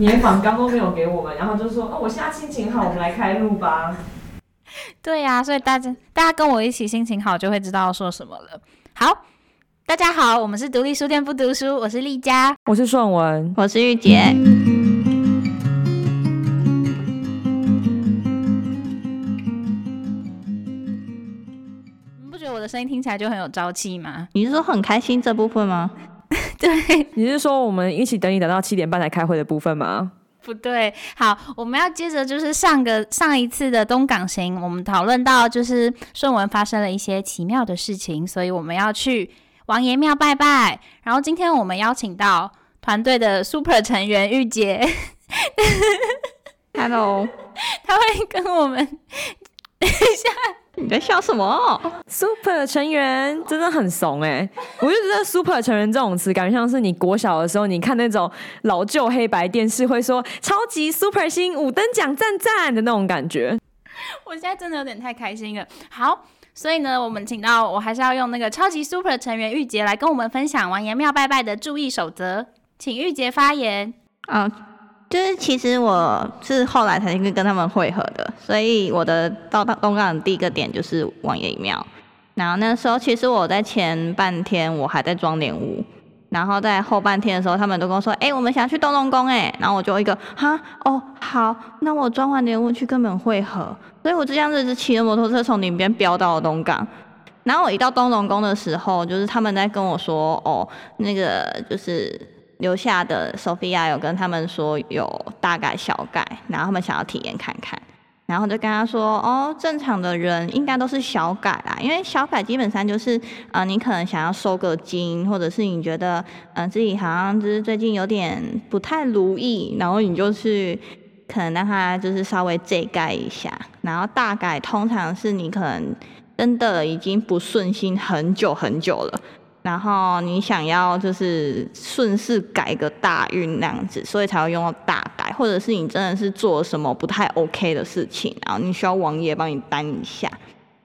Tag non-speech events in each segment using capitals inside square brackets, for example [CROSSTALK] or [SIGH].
连访刚都没有给我们，然后就说哦，我现在心情好，我们来开录吧。对呀，所以大家大家跟我一起心情好，就会知道说什么了。好，大家好，我们是独立书店不读书，我是丽佳，我是顺文，我是玉洁。你不觉得我的声音听起来就很有朝气吗？你是说很开心这部分吗？[LAUGHS] 对，你是说我们一起等你等到七点半才开会的部分吗？不对，好，我们要接着就是上个上一次的东港行，我们讨论到就是顺文发生了一些奇妙的事情，所以我们要去王爷庙拜拜。然后今天我们邀请到团队的 Super 成员玉洁，Hello，[LAUGHS] 他会跟我们等一下。你在笑什么？Super 成员真的很怂哎！我就觉得 Super 成员这种词，感觉像是你国小的时候，你看那种老旧黑白电视，会说超级 Super 星五等奖赞赞的那种感觉。我现在真的有点太开心了。好，所以呢，我们请到我还是要用那个超级 Super 成员玉洁来跟我们分享王爷庙拜拜的注意守则，请玉洁发言啊。就是其实我是后来才去跟他们会合的，所以我的到到东港的第一个点就是王爷庙。然后那时候其实我在前半天我还在装莲雾，然后在后半天的时候，他们都跟我说：“哎，我们想去东龙宫。”哎，然后我就一个哈哦好，那我装完莲雾去跟你们会合。所以我这样子是骑着摩托车从里边飙到了东港。然后我一到东龙宫的时候，就是他们在跟我说：“哦，那个就是。”留下的 Sophia 有跟他们说有大改小改，然后他们想要体验看看，然后就跟他说哦，正常的人应该都是小改啦，因为小改基本上就是呃，你可能想要收个金，或者是你觉得嗯自己好像就是最近有点不太如意，然后你就去可能让他就是稍微这改一下，然后大改通常是你可能真的已经不顺心很久很久了。然后你想要就是顺势改个大运那样子，所以才会用到大改，或者是你真的是做什么不太 OK 的事情，然后你需要王爷帮你担一下。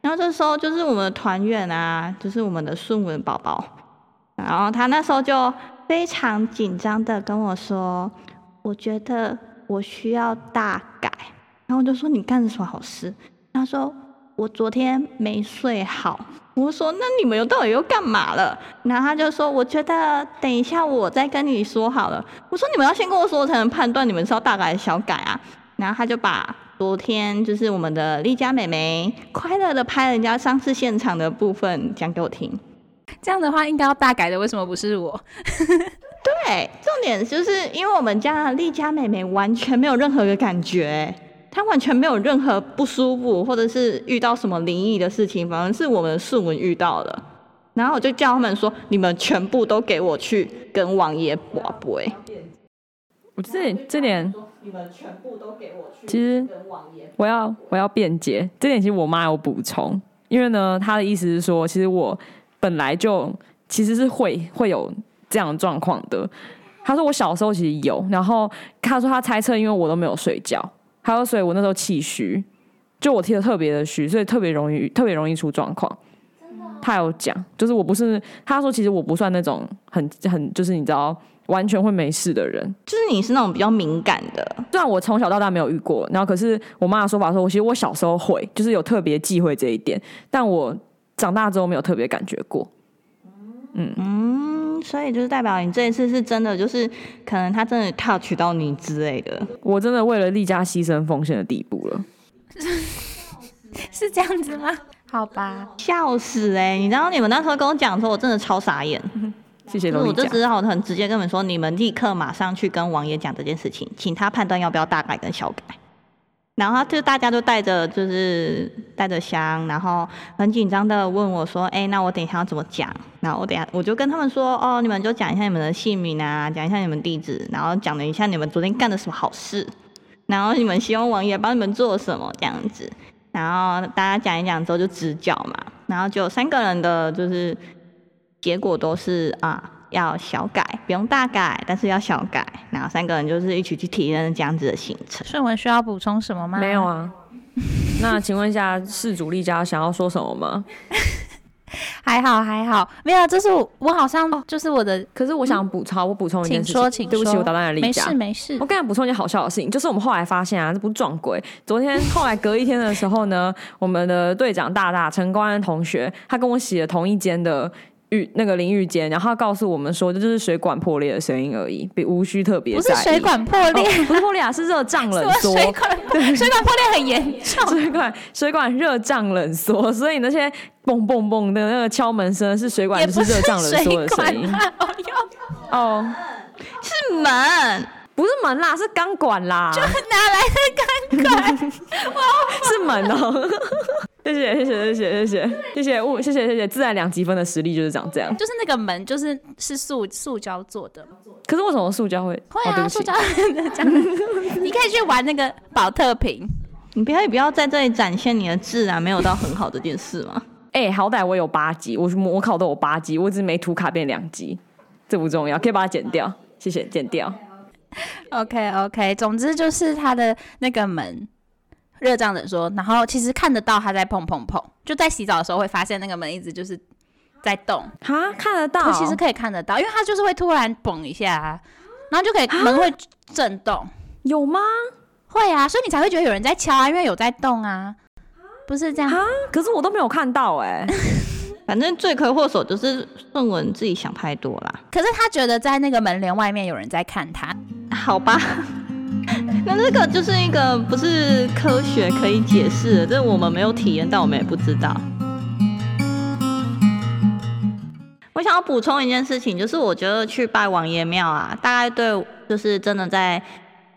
然后这时候就是我们的团员啊，就是我们的顺文宝宝，然后他那时候就非常紧张的跟我说：“我觉得我需要大改。”然后我就说：“你干什么好事？”他说：“我昨天没睡好。”我说：“那你们又到底又干嘛了？”然后他就说：“我觉得等一下我再跟你说好了。”我说：“你们要先跟我说，才能判断你们是要大改小改啊。”然后他就把昨天就是我们的丽佳美眉快乐的拍人家上次现场的部分讲给我听。这样的话应该要大改的，为什么不是我？[LAUGHS] 对，重点就是因为我们家丽佳美眉完全没有任何的感觉。他完全没有任何不舒服，或者是遇到什么灵异的事情，反而是我们顺文遇到了。然后我就叫他们说：“你们全部都给我去跟王爷卜卜。”我这这点，你们全部都给我去。其实我要我要辩解，这点其实我妈有补充，因为呢，她的意思是说，其实我本来就其实是会会有这样的状况的。她说我小时候其实有，然后她说她猜测，因为我都没有睡觉。还有，所以我那时候气虚，就我踢的特别的虚，所以特别容易特别容易出状况。他有讲，就是我不是，他说其实我不算那种很很就是你知道完全会没事的人，就是你是那种比较敏感的。虽然我从小到大没有遇过，然后可是我妈的说法说，我其实我小时候会，就是有特别忌讳这一点，但我长大之后没有特别感觉过。嗯嗯，所以就是代表你这一次是真的，就是可能他真的 touch 到你之类的。我真的为了丽佳牺牲奉献的地步了，是这样子吗？好吧，笑死哎！你知道你们那时候跟我讲的时候，我真的超傻眼。谢谢我就只好很直接跟你们说，你们立刻马上去跟王爷讲这件事情，请他判断要不要大改跟小改。然后就大家都带着就是带着香，然后很紧张的问我说：“哎，那我等一下要怎么讲？”然后我等下我就跟他们说：“哦，你们就讲一下你们的姓名啊，讲一下你们地址，然后讲了一下你们昨天干的什么好事，然后你们希望王爷帮你们做什么这样子。然后大家讲一讲之后就直角嘛，然后就三个人的就是结果都是啊。”要小改，不用大改，但是要小改。然后三个人就是一起去体验这样子的行程。顺文需要补充什么吗？没有啊。[LAUGHS] 那请问一下，事主丽佳想要说什么吗？[LAUGHS] 还好还好，没有，这是我我好像就是我的，可是我想补充，我补充一件事情，请说，请对不起，说我打断了丽没事。没事我，跟你补充一件好笑的事情，就是我们后来发现啊，这不是撞鬼。昨天后来隔一天的时候呢，我们的队长大大陈光安同学，他跟我洗了同一间的浴那个淋浴间，然后他告诉我们说，这就是水管破裂的声音而已，比无需特别不是在意。水管破哦裂，不是破裂啊，是热胀冷缩。[LAUGHS] 水管水管破裂很严重，[LAUGHS] 水管水管热胀冷缩，所以那些嘣嘣嘣的那个敲门声是水管不就是热胀冷缩的声音。哦，是门，不是门啦，是钢管啦，就哪来的钢管？[LAUGHS] 哇是门哦。[LAUGHS] 谢谢谢谢谢谢谢谢谢谢物谢谢谢谢自然两积分的实力就是长这样。就是那个门，就是是塑塑胶做的，可是为什么塑胶会？会啊，塑胶的这样，你可以去玩那个保特瓶。你不要不要在这里展现你的自然没有到很好这件事吗？哎、好歹我有八级，我我考都有八级，我只是没涂卡变两级，这不重要，可以把它剪掉，谢谢，剪掉。[LAUGHS] OK OK，总之就是他的那个门热胀冷缩，然后其实看得到他在碰碰碰，就在洗澡的时候会发现那个门一直就是在动，哈，看得到，其实可以看得到，因为他就是会突然嘣一下、啊，然后就可以门会震动，有吗？会啊，所以你才会觉得有人在敲啊，因为有在动啊，不是这样。啊，可是我都没有看到哎、[LAUGHS] 反正罪魁祸首就是顺文自己想太多啦。可是他觉得在那个门帘外面有人在看他，好吧，[LAUGHS] 那这个就是一个不是科学可以解释的，这我们没有体验到，我们也不知道。我想要补充一件事情，就是我觉得去拜王爷庙啊，大概对就是真的在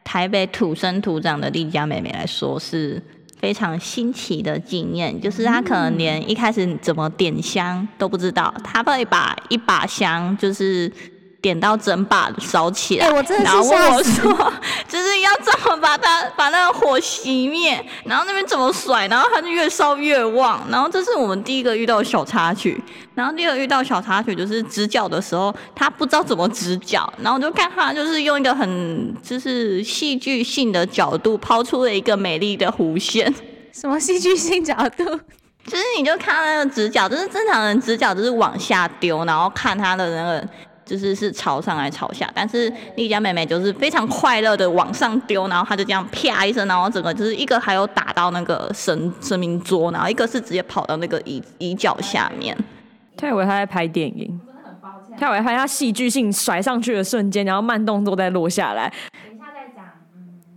台北土生土长的丽佳妹妹来说是非常新奇的经验，就是她可能连一开始怎么点香都不知道，她会把一把香就是点到整把烧起来，哎我真的是然后问我说，就是要怎么把它把那个火熄灭，然后那边怎么甩，然后它就越烧越旺，然后这是我们第一个遇到的小插曲，然后第二个遇到小插曲就是直角的时候，他不知道怎么直角，然后我就看他就是用一个很就是戏剧性的角度抛出了一个美丽的弧线。什么戏剧性角度？[LAUGHS] 就是你就看那个直角，就是正常人直角就是往下丢，然后看他的那个就是是朝上来朝下，但是丽佳妹妹就是非常快乐的往上丢，然后她就这样啪一声，然后整个就是一个还有打到那个神神明桌，然后一个是直接跑到那个椅椅脚下面。他以为他在拍电影，他以为拍他戏剧性甩上去的瞬间，然后慢动作再落下来。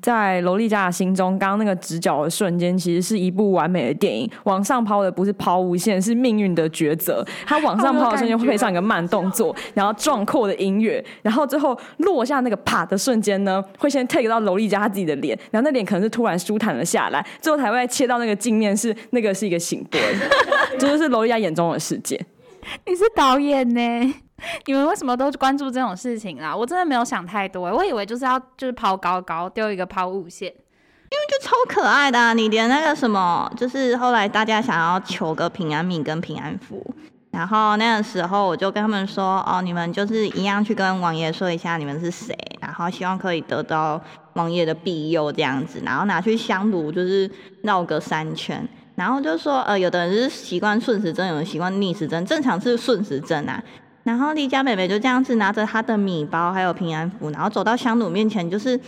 在罗丽佳的心中，刚刚那个直角的瞬间，其实是一部完美的电影。往上抛的不是抛物线，是命运的抉择。它往上抛的瞬间会配上一个慢动作，然后壮阔的音乐，然后最后落下那个啪的瞬间呢，会先 take 到罗丽佳她自己的脸，然后那脸可能是突然舒坦了下来，最后才会切到那个镜面是那个是一个醒波，这就是罗丽佳眼中的世界。[LAUGHS] 你是导演呢？[LAUGHS] 你们为什么都关注这种事情啦？我真的没有想太多，我以为就是要就是抛高高，丢一个抛物线。因为就超可爱的、你连那个什么，就是后来大家想要求个平安米跟平安符，然后那个时候我就跟他们说，哦，你们就是一样去跟王爷说一下你们是谁，然后希望可以得到王爷的庇佑这样子，然后拿去香炉就是绕个三圈，然后就说，呃，有的人是习惯顺时针，有人习惯逆时针，正常是顺时针啊。然后丽佳妹妹就这样子拿着她的米包还有平安符，然后走到香奴面前，就是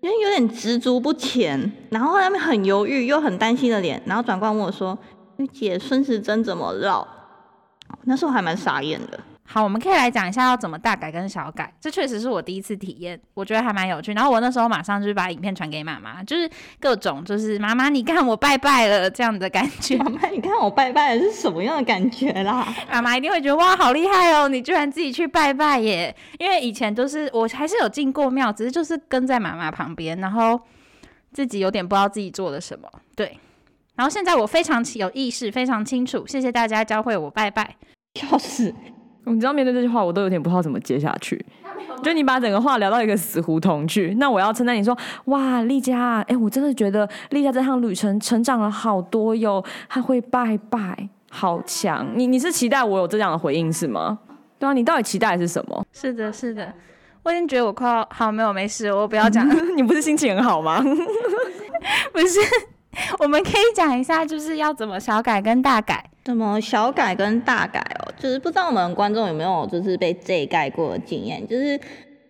因为有点执着不前，然后他们很犹豫又很担心的脸，然后转过来问我说：“姐，顺时针怎么绕？”那时候还蛮傻眼的。好，我们可以来讲一下要怎么大改跟小改，这确实是我第一次体验，我觉得还蛮有趣。然后我那时候马上就是把影片传给妈妈，就是各种就是妈妈你看我拜拜了这样的感觉，妈妈，你看我拜拜了是什么样的感觉啦？[LAUGHS] 妈妈一定会觉得哇好厉害哦，你居然自己去拜拜耶！因为以前都是我还是有进过庙，只是就是跟在妈妈旁边，然后自己有点不知道自己做了什么，对。然后现在我非常有意识，非常清楚，谢谢大家教会我拜拜。笑死！你知道面对这句话，我都有点不知道怎么接下去。就你把整个话聊到一个死胡同去，那我要称赞你说，哇，丽佳，哎、我真的觉得丽佳这趟旅程成长了好多哟，她会拜拜，好强。你你是期待我有这样的回应是吗？对啊，你到底期待的是什么？是的，是的，我已经觉得我快要好，没有没事，我不要讲了。[LAUGHS] 你不是心情很好吗？[LAUGHS] 不是，[LAUGHS] 我们可以讲一下，就是要怎么小改跟大改。怎么小改跟大改哦？就是不知道我们观众有没有就是被这盖过的经验，就是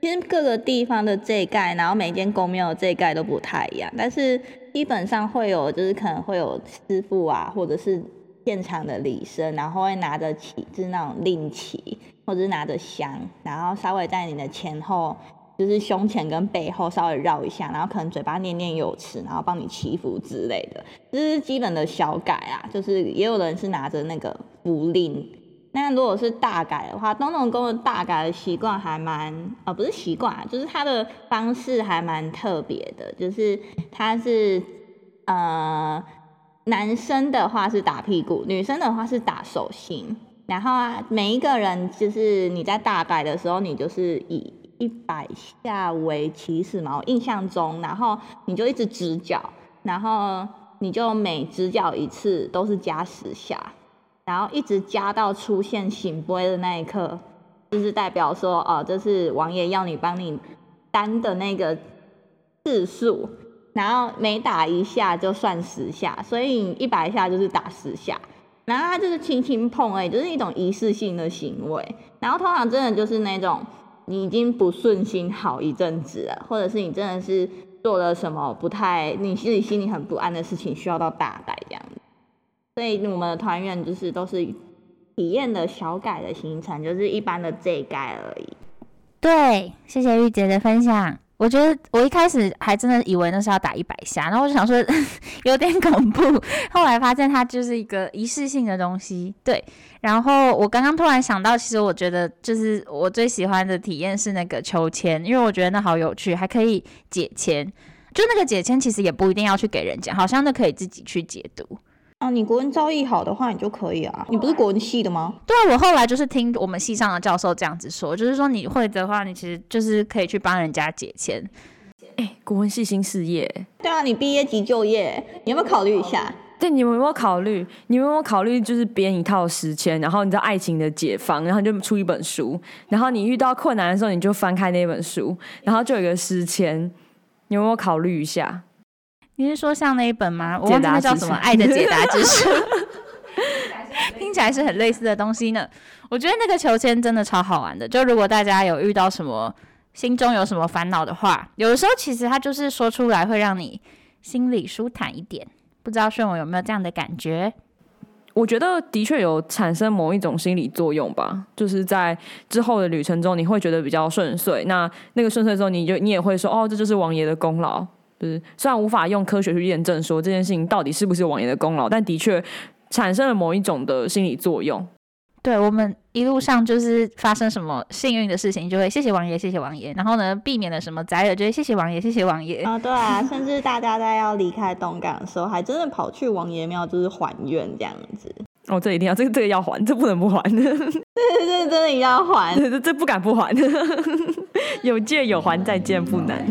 其实各个地方的这盖，然后每间公庙的这盖都不太一样，但是基本上会有就是可能会有师傅啊，或者是现场的礼生，然后会拿着旗，就是那种令旗，或者是拿着香，然后稍微在你的前后。就是胸前跟背后稍微绕一下，然后可能嘴巴念念有词，然后帮你祈福之类的，这是基本的小改啊。就是也有人是拿着那个符令，那如果是大改的话，东东宫的大改的习惯还蛮啊，不是习惯，啊就是他的方式还蛮特别的，就是他是呃男生的话是打屁股，女生的话是打手心，然后啊每一个人就是你在大改的时候，你就是以。一百下为起始嘛，我印象中，然后你就一直直角，然后你就每直角一次都是加十下，然后一直加到出现醒杯的那一刻，就是代表说，哦，这是王爷要你帮你单的那个次数，然后每打一下就算十下，所以一百下就是打十下，然后他就是轻轻碰，哎，就是一种仪式性的行为，然后通常真的就是那种。你已经不顺心好一阵子了，或者是你真的是做了什么不太，你自己心里很不安的事情，需要到大改这样子。所以我们的团员就是都是体验的小改的行程，就是一般的这改而已。对，谢谢玉姐的分享。我觉得我一开始还真的以为那是要打一百下，然后我就想说 [LAUGHS] 有点恐怖，后来发现它就是一个仪式性的东西。对，然后我刚刚突然想到，其实我觉得就是我最喜欢的体验是那个抽签，因为我觉得那好有趣，还可以解签。就那个解签其实也不一定要去给人家，好像那可以自己去解读。啊，你国文造诣好的话，你就可以啊。你不是国文系的吗？对啊，我后来就是听我们系上的教授这样子说，就是说你会的话，你其实就是可以去帮人家解签。哎，国文系新事业。对啊，你毕业即就业，你有没有考虑一下？对，你们有没有考虑？你们有没有考虑就是编一套诗签，然后你知道爱情的解放，然后就出一本书，然后你遇到困难的时候，你就翻开那本书，然后就有一个诗签。你有没有考虑一下？你是说像那一本吗？我忘记那叫什么《爱的解答之书》，[LAUGHS] 听起来是很类似的东西呢。我觉得那个求签真的超好玩的。就如果大家有遇到什么心中有什么烦恼的话，有的时候其实它就是说出来会让你心里舒坦一点。不知道顺我有没有这样的感觉？我觉得的确有产生某一种心理作用吧。就是在之后的旅程中，你会觉得比较顺遂。那那个顺遂之后，你就你也会说：“哦，这就是王爷的功劳。”是，虽然无法用科学去验证说这件事情到底是不是王爷的功劳，但的确产生了某一种的心理作用。对我们一路上就是发生什么幸运的事情，就会谢谢王爷，谢谢王爷。然后呢，避免了什么灾厄，就会谢谢王爷，谢谢王爷。啊，对啊，甚至大家在要离开东港的时候，还真的跑去王爷庙，就是还愿这样子。哦，这一定要，这个这个要还，这不能不还。对 [LAUGHS] 对对，真的要还，[LAUGHS] 这这不敢不还。[LAUGHS] 有借有还，再见不难。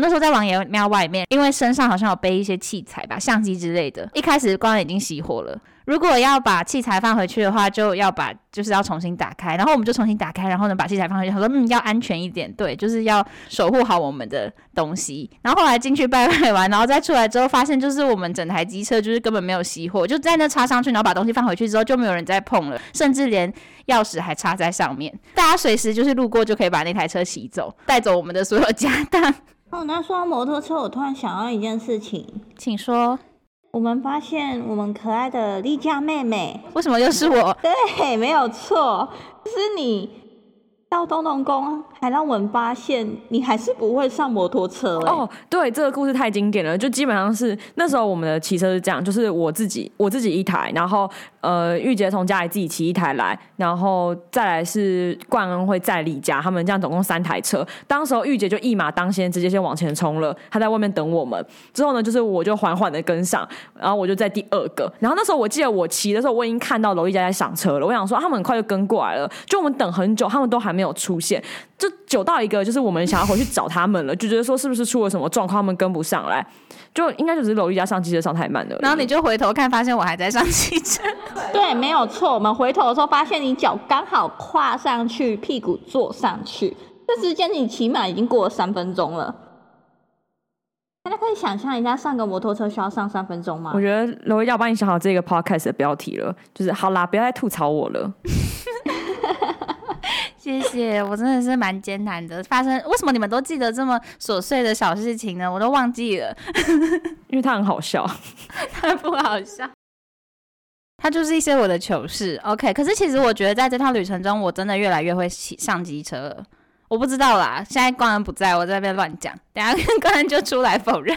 们那时候在王爷庙外面，因为身上好像有背一些器材吧，相机之类的。一开始光已经熄火了，如果要把器材放回去的话，就要把就是要重新打开。然后我们就重新打开，然后呢把器材放回去。他说嗯，要安全一点，对，就是要守护好我们的东西。然后后来进去拜拜完，然后再出来之后，发现就是我们整台机车就是根本没有熄火，就在那插上去，然后把东西放回去之后就没有人再碰了，甚至连钥匙还插在上面。大家随时就是路过就可以把那台车骑走，带走我们的所有家当。哦，那说到摩托车，我突然想到一件事情，请说。我们发现我们可爱的丽佳妹妹，为什么又是我？对，没有错，是你。到东东宫，还让我们发现你还是不会上摩托车哦。对，这个故事太经典了，就基本上是那时候我们的骑车是这样，就是我自己我自己一台，然后呃玉洁从家里自己骑一台来，然后再来是冠恩会在李家，他们这样总共三台车。当时候玉洁就一马当先，直接先往前冲了，他在外面等我们。之后呢，就是我就缓缓的跟上，然后我就在第二个。然后那时候我记得我骑的时候，我已经看到娄丽佳在上车了。我想说他们很快就跟过来了，就我们等很久，他们都还没。没有出现，就久到一个，就是我们想要回去找他们了，就觉得说是不是出了什么状况，他们跟不上来，就应该就是娄玉佳上汽车上太慢了。然后你就回头看，发现我还在上汽车。对，没有错。我们回头的时候，发现你脚刚好跨上去，屁股坐上去，这时间你起码已经过了三分钟了。大家可以想象一下，上个摩托车需要上三分钟吗我？觉得罗要帮你想好这个 podcast 的标题了，就是好啦，不要再吐槽我了。谢谢，我真的是蛮艰难的。发生为什么你们都记得这么琐碎的小事情呢？我都忘记了，[LAUGHS] 因为他很好笑。[LAUGHS] 他不好笑。它就是一些我的糗事，OK。可是其实我觉得在这趟旅程中，我真的越来越会骑上机车了。我不知道啦，现在官人不在，我在那边乱讲，等下 [LAUGHS] 官人就出来否认。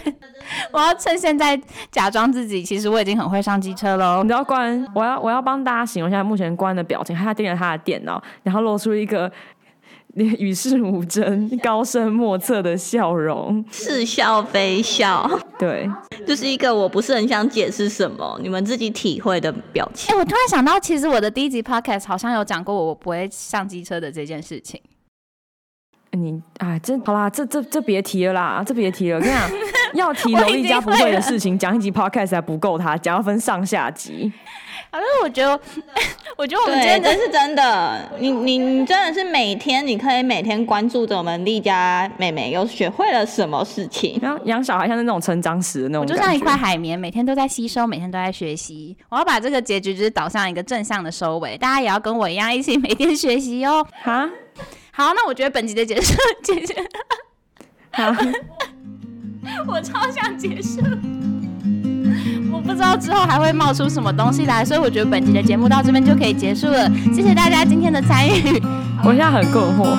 我要趁现在假装自己，其实我已经很会上机车喽你。知道关，我要我要帮大家形容一下目前关的表情，他盯着他的电脑，然后露出一个 [LAUGHS] 与世无争、高深莫测的笑容。似笑非笑，对，[LAUGHS] 就是一个我不是很想解释什么，你们自己体会的表情哎、情。我突然想到，其实我的第一集 podcast 好像有讲过我不会上机车的这件事情。你啊，这好啦，这这这别提了啦，这别提了。我跟你讲，要提 [LAUGHS] 我已经萝莉家不会的事情，讲一集 podcast 还不够他，讲要分上下集。反正我觉得，[LAUGHS] 我觉得我们今，天真是真的。你你你真的是每天，你可以每天关注着我们丽家妹妹又学会了什么事情。[LAUGHS] 然后养小孩像是那种成长史的那种，我就像一块海绵，每天都在吸收，每天都在学习。我要把这个结局就是导向一个正向的收尾，大家也要跟我一样一起每天学习哦。哈好，那我觉得本集的结束结束，好，[LAUGHS] 我超想结束。我不知道之后还会冒出什么东西来，所以我觉得本集的节目到这边就可以结束了。谢谢大家今天的参与。我现在很困惑。